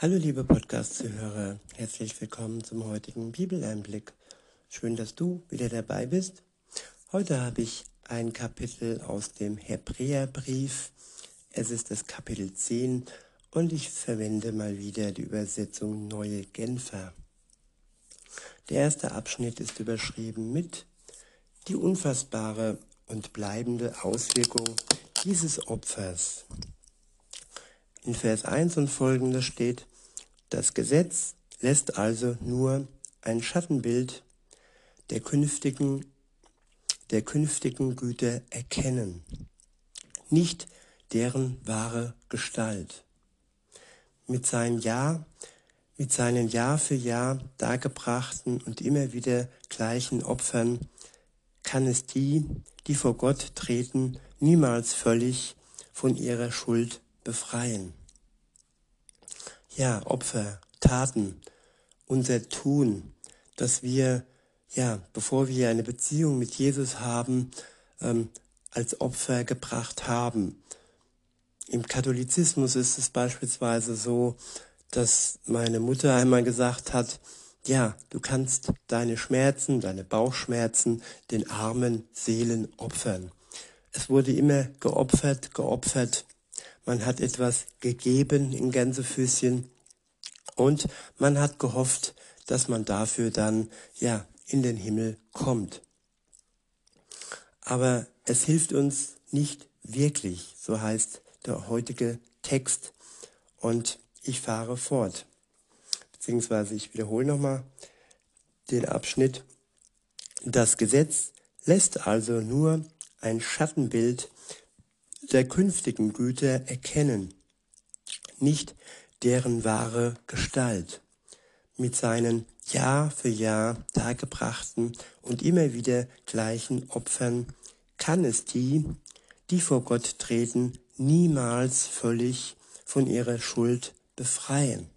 Hallo liebe Podcast-Zuhörer, herzlich willkommen zum heutigen Bibeleinblick. Schön, dass du wieder dabei bist. Heute habe ich ein Kapitel aus dem Hebräerbrief. Es ist das Kapitel 10 und ich verwende mal wieder die Übersetzung Neue Genfer. Der erste Abschnitt ist überschrieben mit die unfassbare und bleibende Auswirkung dieses Opfers. In Vers 1 und folgende steht, das Gesetz lässt also nur ein Schattenbild der künftigen, der künftigen Güter erkennen, nicht deren wahre Gestalt. Mit seinen Jahr, mit seinen Jahr für Jahr dargebrachten und immer wieder gleichen Opfern kann es die, die vor Gott treten, niemals völlig von ihrer Schuld befreien. Ja, Opfer, Taten, unser Tun, dass wir, ja, bevor wir eine Beziehung mit Jesus haben, ähm, als Opfer gebracht haben. Im Katholizismus ist es beispielsweise so, dass meine Mutter einmal gesagt hat, ja, du kannst deine Schmerzen, deine Bauchschmerzen den armen Seelen opfern. Es wurde immer geopfert, geopfert man hat etwas gegeben in Gänsefüßchen und man hat gehofft, dass man dafür dann ja in den Himmel kommt. Aber es hilft uns nicht wirklich, so heißt der heutige Text und ich fahre fort. Beziehungsweise ich wiederhole nochmal den Abschnitt. Das Gesetz lässt also nur ein Schattenbild der künftigen Güter erkennen, nicht deren wahre Gestalt. Mit seinen Jahr für Jahr dargebrachten und immer wieder gleichen Opfern kann es die, die vor Gott treten, niemals völlig von ihrer Schuld befreien.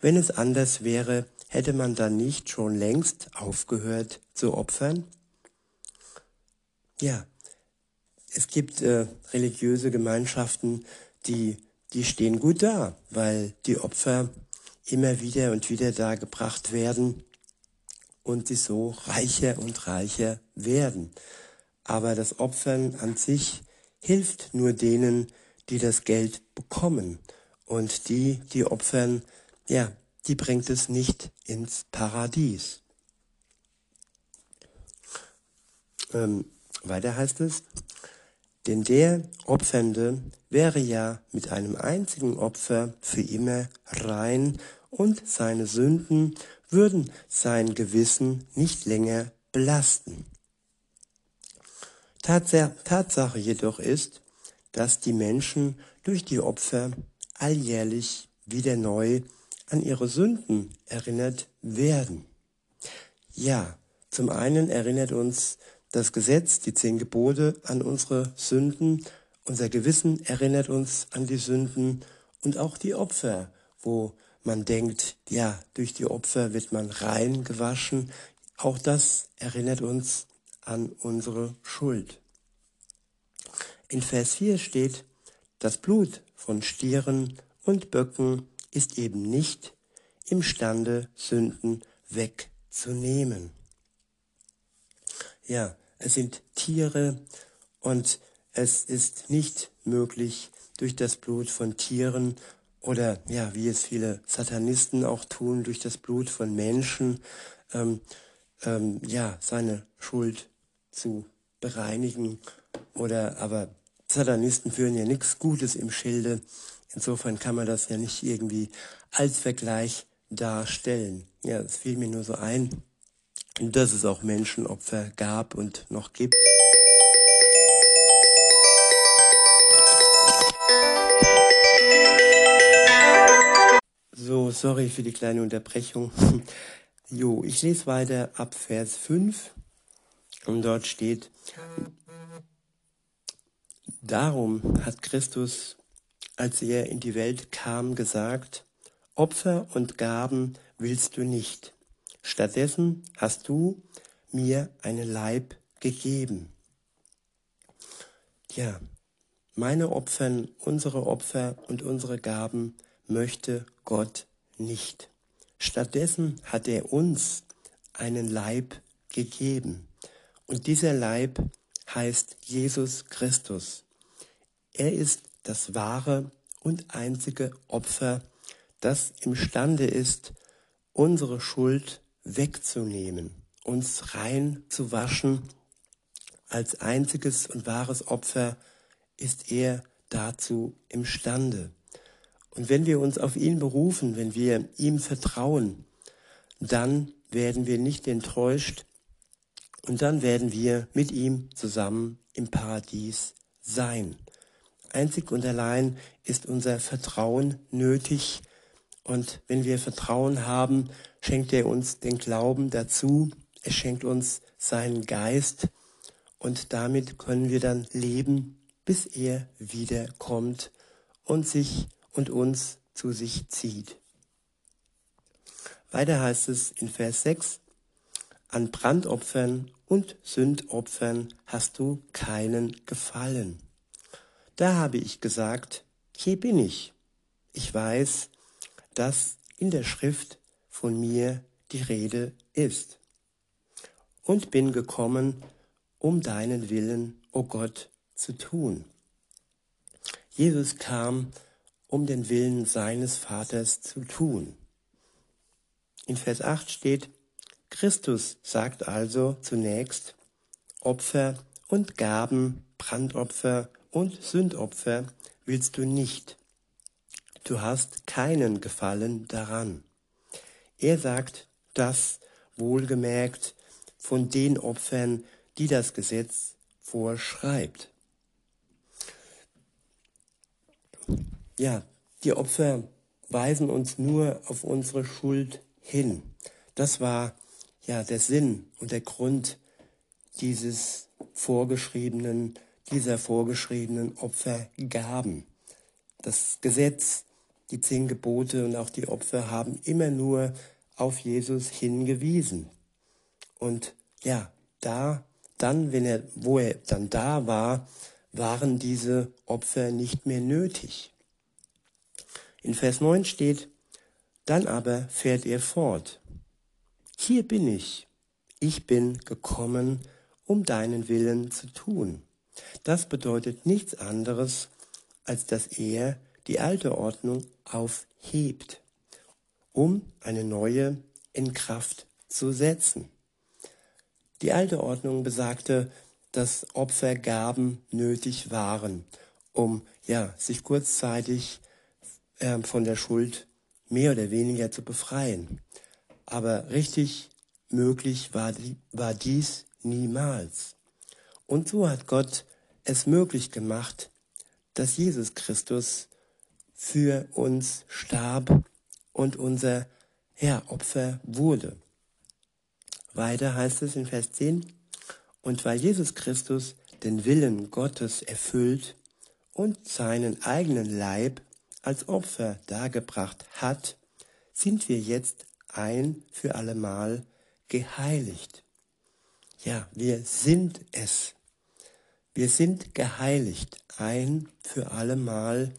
Wenn es anders wäre, hätte man dann nicht schon längst aufgehört zu opfern? Ja, es gibt äh, religiöse Gemeinschaften, die, die stehen gut da, weil die Opfer immer wieder und wieder da gebracht werden und sie so reicher und reicher werden. Aber das Opfern an sich hilft nur denen, die das Geld bekommen. Und die, die opfern, ja, die bringt es nicht ins Paradies. Ähm, weiter heißt es, denn der Opfernde wäre ja mit einem einzigen Opfer für immer rein und seine Sünden würden sein Gewissen nicht länger belasten. Tatsache jedoch ist, dass die Menschen durch die Opfer alljährlich wieder neu an ihre Sünden erinnert werden. Ja, zum einen erinnert uns das Gesetz, die zehn Gebote an unsere Sünden. Unser Gewissen erinnert uns an die Sünden und auch die Opfer, wo man denkt, ja, durch die Opfer wird man rein gewaschen. Auch das erinnert uns an unsere Schuld. In Vers 4 steht, das Blut von Stieren und Böcken ist eben nicht imstande, Sünden wegzunehmen. Ja, es sind Tiere und es ist nicht möglich, durch das Blut von Tieren oder ja, wie es viele Satanisten auch tun, durch das Blut von Menschen, ähm, ähm, ja, seine Schuld zu bereinigen. Oder aber Satanisten führen ja nichts Gutes im Schilde. Insofern kann man das ja nicht irgendwie als Vergleich darstellen. Ja, es fiel mir nur so ein dass es auch Menschenopfer gab und noch gibt. So, sorry für die kleine Unterbrechung. Jo, ich lese weiter ab Vers 5 und dort steht, Darum hat Christus, als er in die Welt kam, gesagt, Opfer und Gaben willst du nicht, Stattdessen hast du mir einen Leib gegeben. Ja, meine Opfern, unsere Opfer und unsere Gaben möchte Gott nicht. Stattdessen hat er uns einen Leib gegeben. Und dieser Leib heißt Jesus Christus. Er ist das wahre und einzige Opfer, das imstande ist, unsere Schuld wegzunehmen, uns rein zu waschen. Als einziges und wahres Opfer ist er dazu imstande. Und wenn wir uns auf ihn berufen, wenn wir ihm vertrauen, dann werden wir nicht enttäuscht und dann werden wir mit ihm zusammen im Paradies sein. Einzig und allein ist unser Vertrauen nötig und wenn wir Vertrauen haben, schenkt er uns den Glauben dazu, er schenkt uns seinen Geist und damit können wir dann leben, bis er wiederkommt und sich und uns zu sich zieht. Weiter heißt es in Vers 6, an Brandopfern und Sündopfern hast du keinen Gefallen. Da habe ich gesagt, hier bin ich. Ich weiß, dass in der Schrift von mir die Rede ist. Und bin gekommen, um deinen Willen, o oh Gott, zu tun. Jesus kam, um den Willen seines Vaters zu tun. In Vers 8 steht, Christus sagt also zunächst, Opfer und Gaben, Brandopfer und Sündopfer willst du nicht. Du hast keinen Gefallen daran. Er sagt das wohlgemerkt von den Opfern, die das Gesetz vorschreibt. Ja, die Opfer weisen uns nur auf unsere Schuld hin. Das war ja der Sinn und der Grund dieses vorgeschriebenen, dieser vorgeschriebenen Opfergaben. Das Gesetz, die zehn Gebote und auch die Opfer haben immer nur auf Jesus hingewiesen. Und ja, da, dann, wenn er, wo er dann da war, waren diese Opfer nicht mehr nötig. In Vers 9 steht, dann aber fährt er fort. Hier bin ich. Ich bin gekommen, um deinen Willen zu tun. Das bedeutet nichts anderes, als dass er die alte Ordnung aufhebt, um eine neue in Kraft zu setzen. Die alte Ordnung besagte, dass Opfergaben nötig waren, um ja sich kurzzeitig äh, von der Schuld mehr oder weniger zu befreien. Aber richtig möglich war, war dies niemals. Und so hat Gott es möglich gemacht, dass Jesus Christus für uns starb und unser ja, Opfer wurde. Weiter heißt es in Vers 10, und weil Jesus Christus den Willen Gottes erfüllt und seinen eigenen Leib als Opfer dargebracht hat, sind wir jetzt ein für allemal geheiligt. Ja, wir sind es. Wir sind geheiligt ein für allemal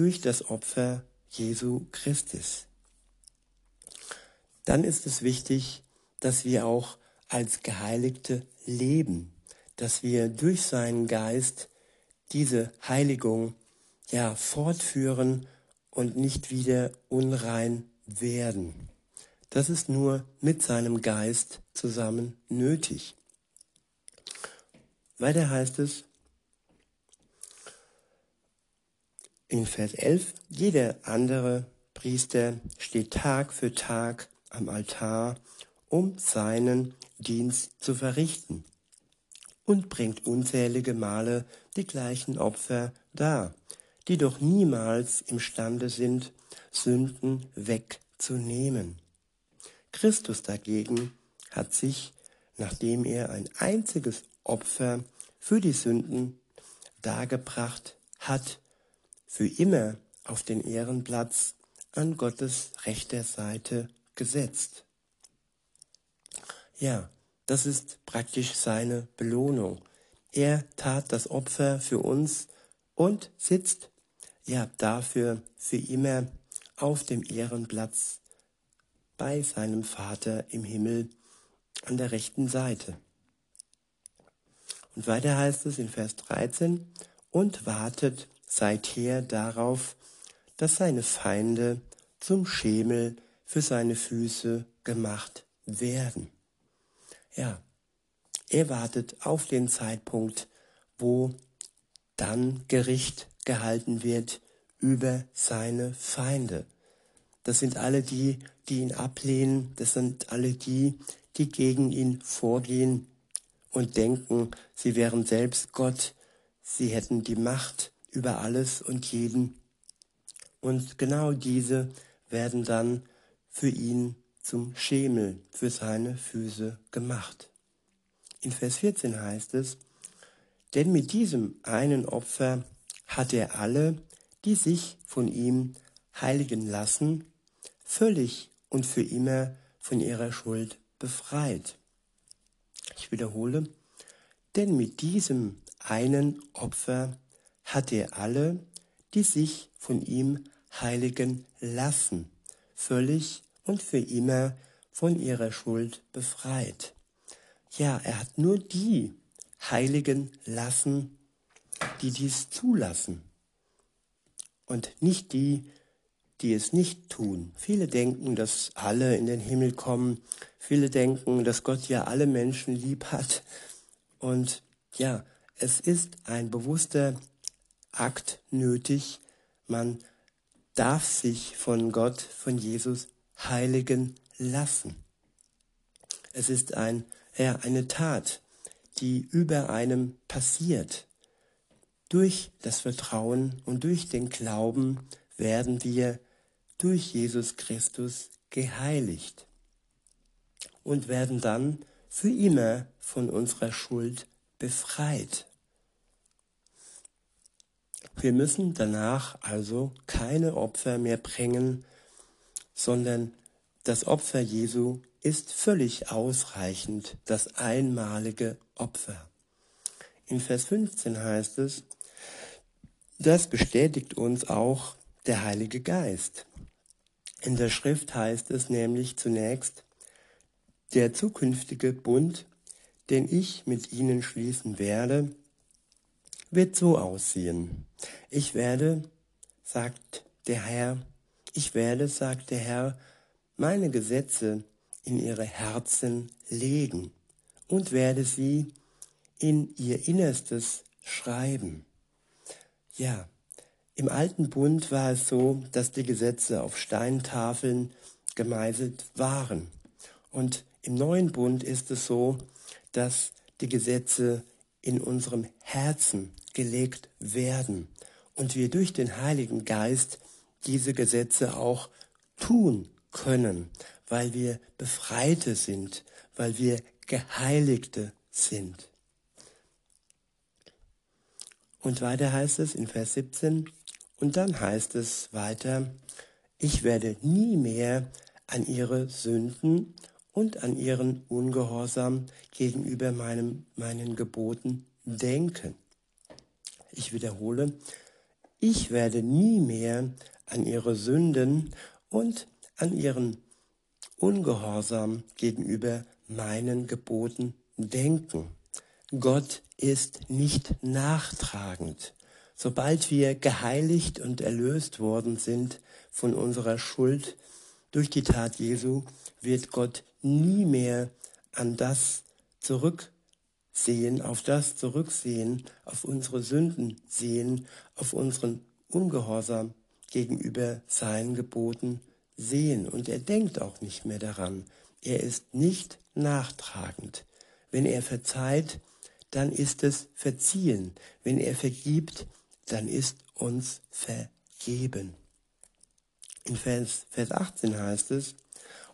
durch das Opfer Jesu Christus. Dann ist es wichtig, dass wir auch als Geheiligte leben, dass wir durch seinen Geist diese Heiligung ja, fortführen und nicht wieder unrein werden. Das ist nur mit seinem Geist zusammen nötig. Weiter heißt es in Vers 11, jeder andere Priester steht Tag für Tag am Altar, um seinen Dienst zu verrichten und bringt unzählige Male die gleichen Opfer dar, die doch niemals imstande sind, Sünden wegzunehmen. Christus dagegen hat sich, nachdem er ein einziges Opfer für die Sünden dargebracht hat, für immer auf den Ehrenplatz an Gottes rechter Seite gesetzt. Ja, das ist praktisch seine Belohnung. Er tat das Opfer für uns und sitzt ja dafür für immer auf dem Ehrenplatz bei seinem Vater im Himmel an der rechten Seite. Und weiter heißt es in Vers 13, und wartet seither darauf, dass seine Feinde zum Schemel für seine Füße gemacht werden. Ja, er wartet auf den Zeitpunkt, wo dann Gericht gehalten wird über seine Feinde. Das sind alle die, die ihn ablehnen, das sind alle die, die gegen ihn vorgehen und denken, sie wären selbst Gott, sie hätten die Macht über alles und jeden. Und genau diese werden dann für ihn zum Schemel für seine Füße gemacht. In Vers 14 heißt es, denn mit diesem einen Opfer hat er alle, die sich von ihm heiligen lassen, völlig und für immer von ihrer Schuld befreit. Ich wiederhole, denn mit diesem einen Opfer hat er alle, die sich von ihm heiligen lassen, völlig und für immer von ihrer Schuld befreit. Ja, er hat nur die heiligen lassen, die dies zulassen und nicht die, die es nicht tun. Viele denken, dass alle in den Himmel kommen. Viele denken, dass Gott ja alle Menschen lieb hat. Und ja, es ist ein bewusster Akt nötig. Man darf sich von Gott, von Jesus heiligen lassen. Es ist ein, ja, eine Tat, die über einem passiert. Durch das Vertrauen und durch den Glauben werden wir durch Jesus Christus geheiligt und werden dann für immer von unserer Schuld befreit. Wir müssen danach also keine Opfer mehr bringen, sondern das Opfer Jesu ist völlig ausreichend, das einmalige Opfer. In Vers 15 heißt es, das bestätigt uns auch der Heilige Geist. In der Schrift heißt es nämlich zunächst, der zukünftige Bund, den ich mit ihnen schließen werde, wird so aussehen. Ich werde, sagt der Herr, ich werde, sagt der Herr, meine Gesetze in ihre Herzen legen und werde sie in ihr Innerstes schreiben. Ja, im alten Bund war es so, dass die Gesetze auf Steintafeln gemeißelt waren. Und im neuen Bund ist es so, dass die Gesetze in unserem Herzen gelegt werden und wir durch den Heiligen Geist diese Gesetze auch tun können, weil wir Befreite sind, weil wir Geheiligte sind. Und weiter heißt es in Vers 17, und dann heißt es weiter, ich werde nie mehr an ihre Sünden und an ihren Ungehorsam gegenüber meinem, meinen Geboten denken. Ich wiederhole, ich werde nie mehr an ihre Sünden und an ihren Ungehorsam gegenüber meinen Geboten denken. Gott ist nicht nachtragend. Sobald wir geheiligt und erlöst worden sind von unserer Schuld durch die Tat Jesu, wird Gott nie mehr an das zurücksehen, auf das zurücksehen, auf unsere Sünden sehen, auf unseren Ungehorsam gegenüber seinen Geboten sehen. Und er denkt auch nicht mehr daran. Er ist nicht nachtragend. Wenn er verzeiht, dann ist es verziehen. Wenn er vergibt, dann ist uns vergeben. In Vers, Vers 18 heißt es,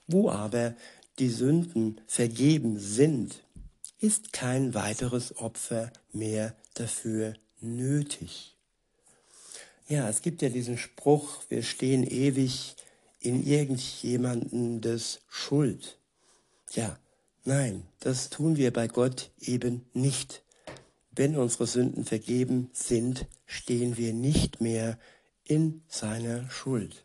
wo aber die Sünden vergeben sind, ist kein weiteres Opfer mehr dafür nötig. Ja, es gibt ja diesen Spruch, wir stehen ewig in irgendjemandes Schuld. Ja, nein, das tun wir bei Gott eben nicht. wenn unsere Sünden vergeben sind, stehen wir nicht mehr in seiner Schuld.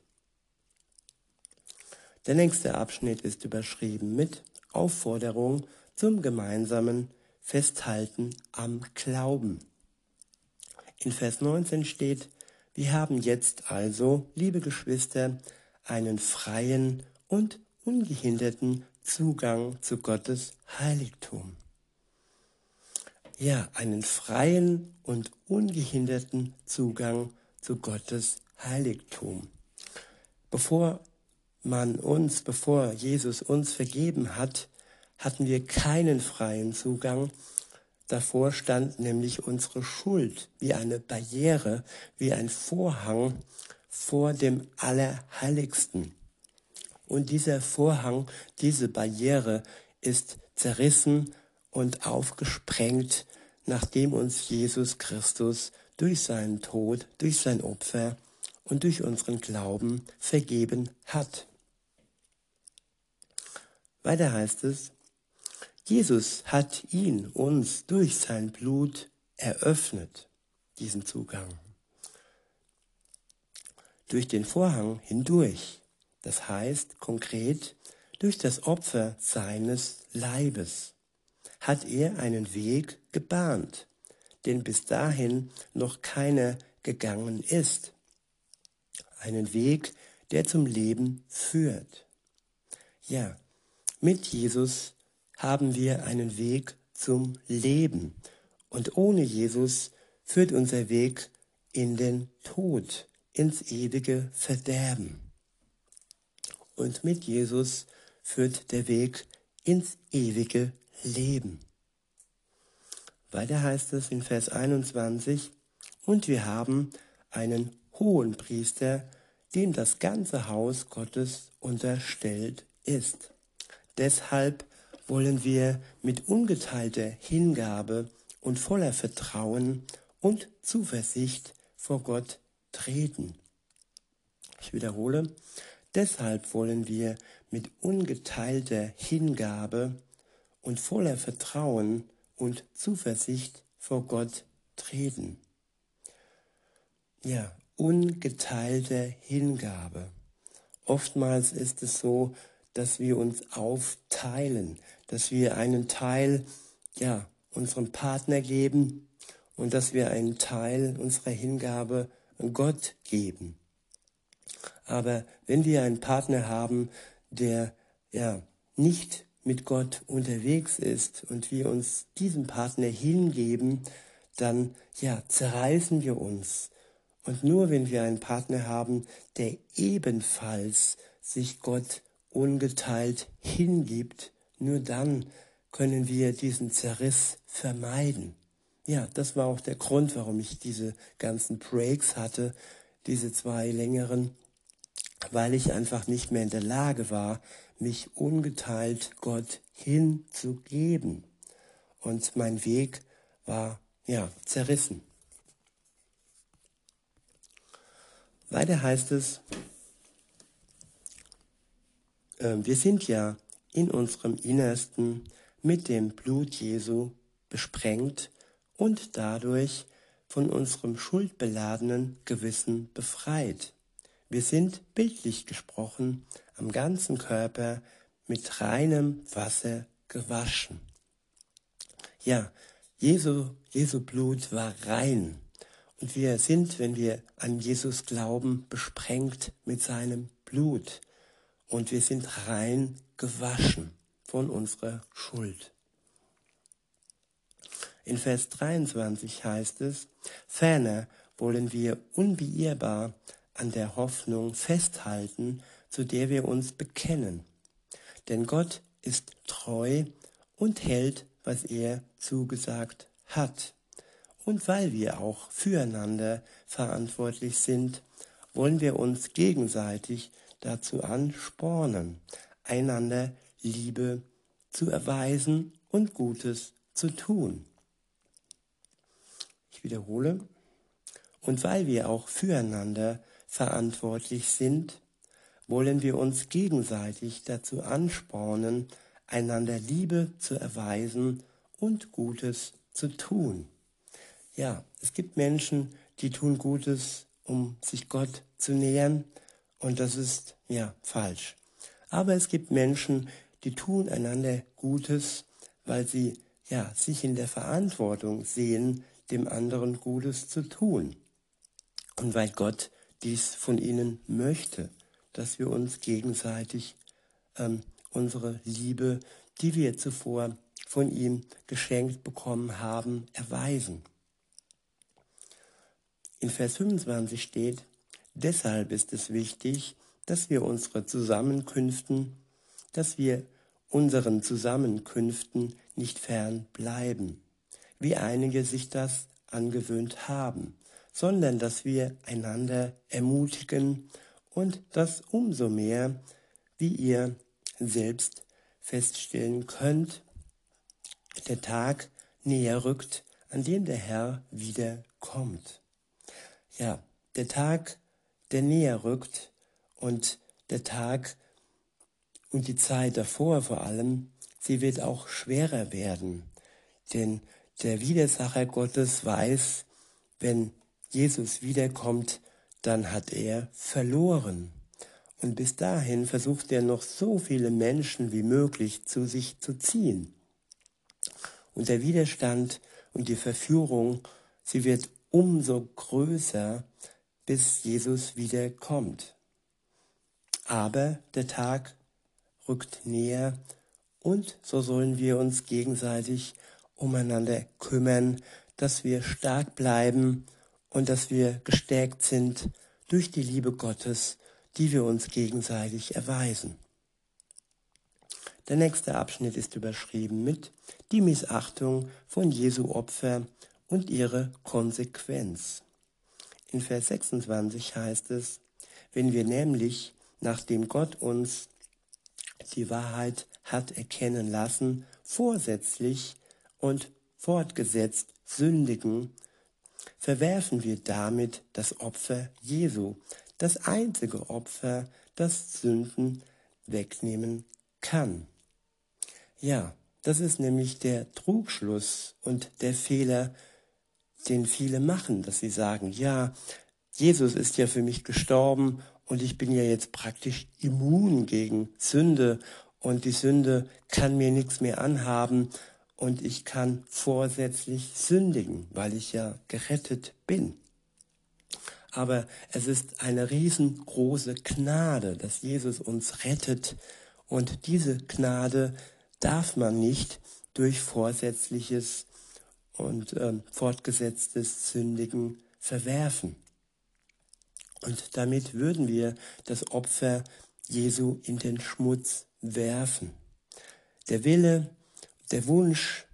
Der nächste Abschnitt ist überschrieben mit Aufforderung zum gemeinsamen Festhalten am Glauben. In Vers 19 steht, wir haben jetzt also, liebe Geschwister, einen freien und ungehinderten Zugang zu Gottes Heiligtum. Ja, einen freien und ungehinderten Zugang zu Gottes Heiligtum. Bevor man uns, bevor Jesus uns vergeben hat, hatten wir keinen freien Zugang. Davor stand nämlich unsere Schuld wie eine Barriere, wie ein Vorhang vor dem Allerheiligsten. Und dieser Vorhang, diese Barriere ist zerrissen und aufgesprengt, nachdem uns Jesus Christus durch seinen Tod, durch sein Opfer und durch unseren Glauben vergeben hat. Weiter heißt es, Jesus hat ihn uns durch sein Blut eröffnet, diesen Zugang. Durch den Vorhang hindurch, das heißt konkret durch das Opfer seines Leibes, hat er einen Weg gebahnt, den bis dahin noch keiner gegangen ist. Einen Weg, der zum Leben führt. Ja, mit Jesus haben wir einen Weg zum Leben. Und ohne Jesus führt unser Weg in den Tod, ins ewige Verderben. Und mit Jesus führt der Weg ins ewige Leben. Weiter heißt es in Vers 21, und wir haben einen hohen Priester, dem das ganze Haus Gottes unterstellt ist. Deshalb wollen wir mit ungeteilter Hingabe und voller Vertrauen und Zuversicht vor Gott treten. Ich wiederhole, deshalb wollen wir mit ungeteilter Hingabe und voller Vertrauen und Zuversicht vor Gott treten. Ja, ungeteilte Hingabe. Oftmals ist es so, dass wir uns aufteilen, dass wir einen Teil ja, unserem Partner geben und dass wir einen Teil unserer Hingabe Gott geben. Aber wenn wir einen Partner haben, der ja nicht mit Gott unterwegs ist und wir uns diesem Partner hingeben, dann ja zerreißen wir uns. Und nur wenn wir einen Partner haben, der ebenfalls sich Gott ungeteilt hingibt, nur dann können wir diesen Zerriss vermeiden. Ja, das war auch der Grund, warum ich diese ganzen Breaks hatte, diese zwei längeren, weil ich einfach nicht mehr in der Lage war, mich ungeteilt Gott hinzugeben. Und mein Weg war, ja, zerrissen. Weiter heißt es, wir sind ja in unserem Innersten mit dem Blut Jesu besprengt und dadurch von unserem schuldbeladenen Gewissen befreit. Wir sind bildlich gesprochen am ganzen Körper mit reinem Wasser gewaschen. Ja, Jesu, Jesu Blut war rein. Und wir sind, wenn wir an Jesus glauben, besprengt mit seinem Blut und wir sind rein gewaschen von unserer Schuld. In Vers 23 heißt es, ferner wollen wir unbeirrbar an der Hoffnung festhalten, zu der wir uns bekennen. Denn Gott ist treu und hält, was er zugesagt hat. Und weil wir auch füreinander verantwortlich sind, wollen wir uns gegenseitig dazu anspornen, einander Liebe zu erweisen und Gutes zu tun. Ich wiederhole, und weil wir auch füreinander verantwortlich sind, wollen wir uns gegenseitig dazu anspornen, einander Liebe zu erweisen und Gutes zu tun. Ja, es gibt Menschen, die tun Gutes, um sich Gott zu nähern und das ist ja falsch. Aber es gibt Menschen, die tun einander Gutes, weil sie ja sich in der Verantwortung sehen, dem anderen Gutes zu tun. Und weil Gott dies von ihnen möchte, dass wir uns gegenseitig ähm, unsere Liebe, die wir zuvor von ihm geschenkt bekommen haben, erweisen. In Vers 25 steht, deshalb ist es wichtig, dass wir unsere Zusammenkünften, dass wir unseren Zusammenkünften nicht fern bleiben, wie einige sich das angewöhnt haben, sondern dass wir einander ermutigen und das umso mehr, wie ihr selbst feststellen könnt, der Tag näher rückt, an dem der Herr wieder kommt. Ja, der Tag, der näher rückt und der Tag und die Zeit davor vor allem, sie wird auch schwerer werden. Denn der Widersacher Gottes weiß, wenn Jesus wiederkommt, dann hat er verloren. Und bis dahin versucht er noch so viele Menschen wie möglich zu sich zu ziehen. Und der Widerstand und die Verführung, sie wird umso größer, bis Jesus wiederkommt. Aber der Tag rückt näher und so sollen wir uns gegenseitig umeinander kümmern, dass wir stark bleiben und dass wir gestärkt sind durch die Liebe Gottes die wir uns gegenseitig erweisen. Der nächste Abschnitt ist überschrieben mit die Missachtung von Jesu Opfer und ihre Konsequenz. In Vers 26 heißt es, wenn wir nämlich, nachdem Gott uns die Wahrheit hat erkennen lassen, vorsätzlich und fortgesetzt sündigen, verwerfen wir damit das Opfer Jesu, das einzige Opfer, das Sünden wegnehmen kann. Ja, das ist nämlich der Trugschluss und der Fehler, den viele machen, dass sie sagen, ja, Jesus ist ja für mich gestorben und ich bin ja jetzt praktisch immun gegen Sünde und die Sünde kann mir nichts mehr anhaben und ich kann vorsätzlich sündigen, weil ich ja gerettet bin. Aber es ist eine riesengroße Gnade, dass Jesus uns rettet und diese Gnade darf man nicht durch vorsätzliches und äh, fortgesetztes Sündigen verwerfen. Und damit würden wir das Opfer Jesu in den Schmutz werfen. Der Wille, der Wunsch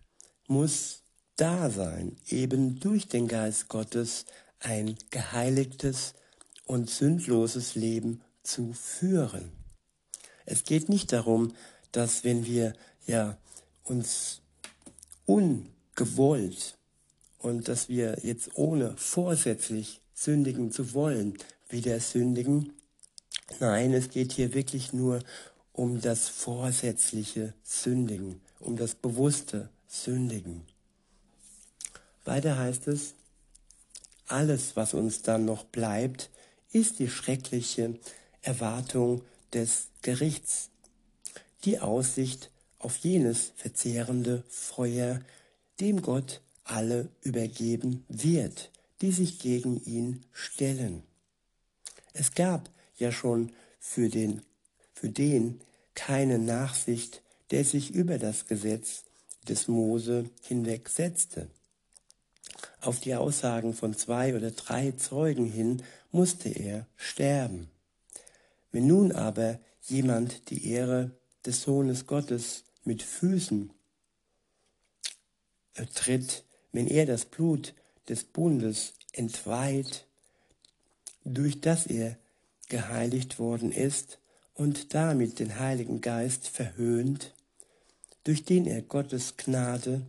muss da sein, eben durch den Geist Gottes ein geheiligtes und sündloses Leben zu führen. Es geht nicht darum, dass wenn wir ja uns ungewollt und dass wir jetzt ohne vorsätzlich sündigen zu wollen, wieder sündigen. Nein, es geht hier wirklich nur um das vorsätzliche Sündigen, um das bewusste Sündigen. Weiter heißt es, alles, was uns dann noch bleibt, ist die schreckliche Erwartung des Gerichts, die Aussicht auf jenes verzehrende Feuer, dem Gott alle übergeben wird, die sich gegen ihn stellen. Es gab ja schon für den, für den keine Nachsicht, der sich über das Gesetz des Mose hinwegsetzte. Auf die Aussagen von zwei oder drei Zeugen hin musste er sterben. Wenn nun aber jemand die Ehre des Sohnes Gottes mit Füßen tritt, wenn er das Blut des Bundes entweiht, durch das er geheiligt worden ist und damit den Heiligen Geist verhöhnt, durch den er Gottes Gnade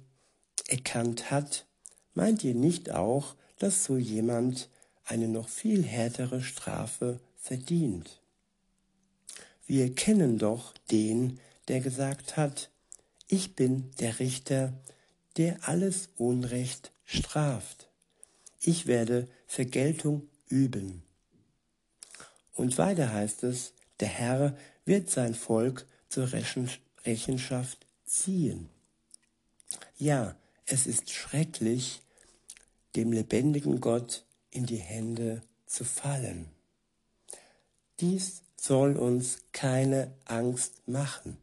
erkannt hat Meint ihr nicht auch, dass so jemand eine noch viel härtere Strafe verdient? Wir kennen doch den, der gesagt hat, ich bin der Richter, der alles Unrecht straft. ich werde Vergeltung üben. Und weiter heißt es, der Herr wird sein Volk zur Rechenschaft ziehen. Ja, es ist schrecklich, dem lebendigen Gott in die Hände zu fallen. Dies soll uns keine Angst machen.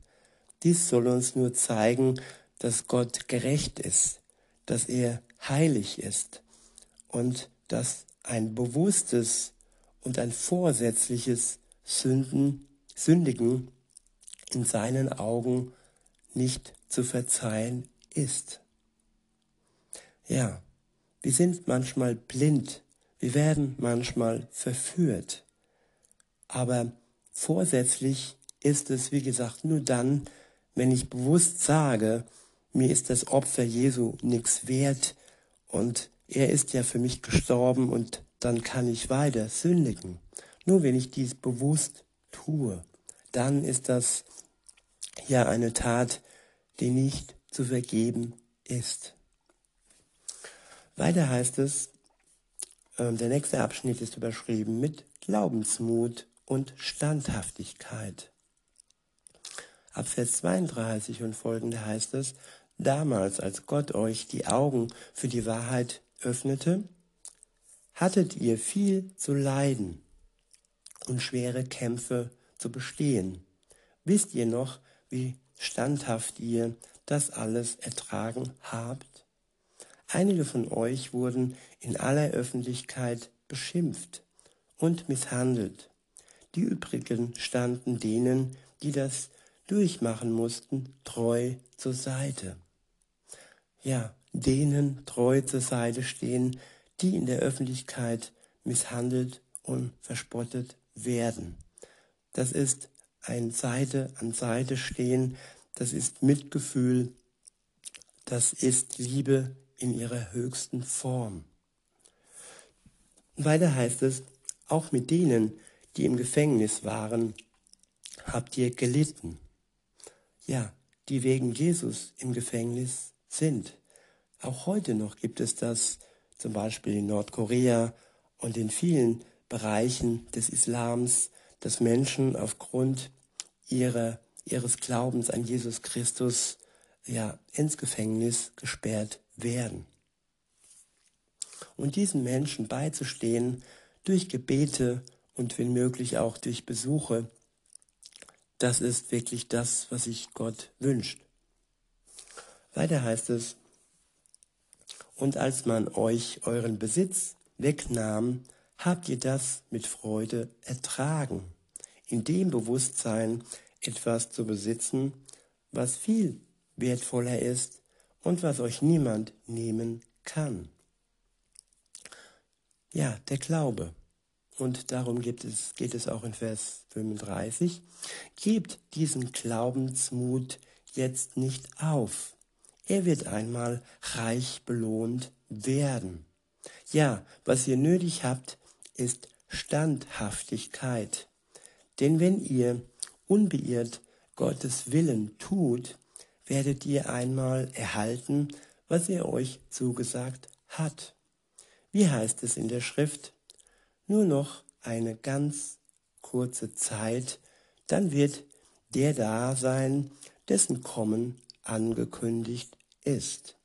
Dies soll uns nur zeigen, dass Gott gerecht ist, dass er heilig ist und dass ein bewusstes und ein vorsätzliches Sünden, Sündigen in seinen Augen nicht zu verzeihen ist. Ja, wir sind manchmal blind, wir werden manchmal verführt, aber vorsätzlich ist es, wie gesagt, nur dann, wenn ich bewusst sage, mir ist das Opfer Jesu nichts wert und er ist ja für mich gestorben und dann kann ich weiter sündigen. Nur wenn ich dies bewusst tue, dann ist das ja eine Tat, die nicht zu vergeben ist. Weiter heißt es, äh, der nächste Abschnitt ist überschrieben mit Glaubensmut und Standhaftigkeit. Ab Vers 32 und folgende heißt es, damals, als Gott euch die Augen für die Wahrheit öffnete, hattet ihr viel zu leiden und schwere Kämpfe zu bestehen. Wisst ihr noch, wie standhaft ihr das alles ertragen habt? Einige von euch wurden in aller Öffentlichkeit beschimpft und misshandelt. Die übrigen standen denen, die das durchmachen mussten, treu zur Seite. Ja, denen treu zur Seite stehen, die in der Öffentlichkeit misshandelt und verspottet werden. Das ist ein Seite an Seite stehen, das ist Mitgefühl, das ist Liebe in ihrer höchsten Form. Weiter heißt es, auch mit denen, die im Gefängnis waren, habt ihr gelitten. Ja, die wegen Jesus im Gefängnis sind. Auch heute noch gibt es das zum Beispiel in Nordkorea und in vielen Bereichen des Islams, dass Menschen aufgrund ihrer, ihres Glaubens an Jesus Christus ja ins Gefängnis gesperrt werden. Und diesen Menschen beizustehen durch Gebete und wenn möglich auch durch Besuche, das ist wirklich das, was sich Gott wünscht. Weiter heißt es, und als man euch euren Besitz wegnahm, habt ihr das mit Freude ertragen, in dem Bewusstsein, etwas zu besitzen, was viel wertvoller ist und was euch niemand nehmen kann. Ja, der Glaube. Und darum geht es, geht es auch in Vers 35. Gebt diesen Glaubensmut jetzt nicht auf. Er wird einmal reich belohnt werden. Ja, was ihr nötig habt, ist Standhaftigkeit. Denn wenn ihr unbeirrt Gottes Willen tut, werdet ihr einmal erhalten, was er euch zugesagt hat. Wie heißt es in der Schrift? Nur noch eine ganz kurze Zeit, dann wird der da sein, dessen Kommen angekündigt ist.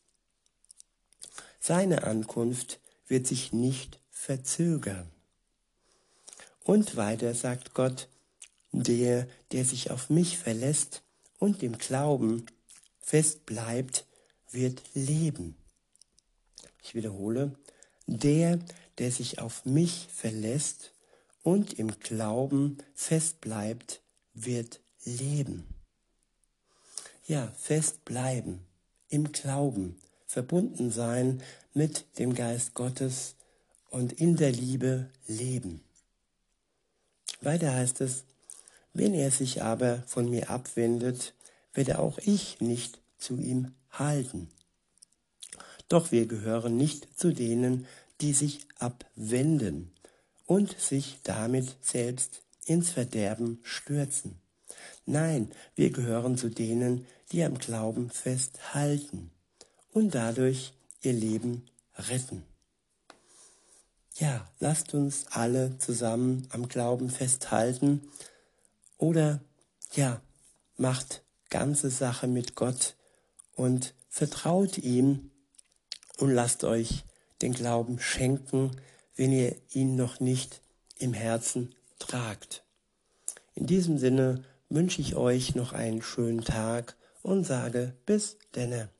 Seine Ankunft wird sich nicht verzögern. Und weiter sagt Gott, der, der sich auf mich verlässt und im Glauben fest bleibt, wird leben. Ich wiederhole, der, der sich auf mich verlässt und im Glauben fest bleibt, wird leben. Ja, fest bleiben, im Glauben, verbunden sein mit dem Geist Gottes und in der Liebe leben. Weiter heißt es, wenn er sich aber von mir abwendet, werde auch ich nicht zu ihm halten. Doch wir gehören nicht zu denen, die sich abwenden und sich damit selbst ins Verderben stürzen. Nein, wir gehören zu denen, die am Glauben festhalten und dadurch ihr Leben retten. ja, lasst uns alle zusammen am Glauben festhalten oder ja, macht ganze Sache mit Gott und vertraut ihm und lasst euch den Glauben schenken, wenn ihr ihn noch nicht im Herzen tragt. In diesem Sinne wünsche ich euch noch einen schönen Tag und sage bis denne.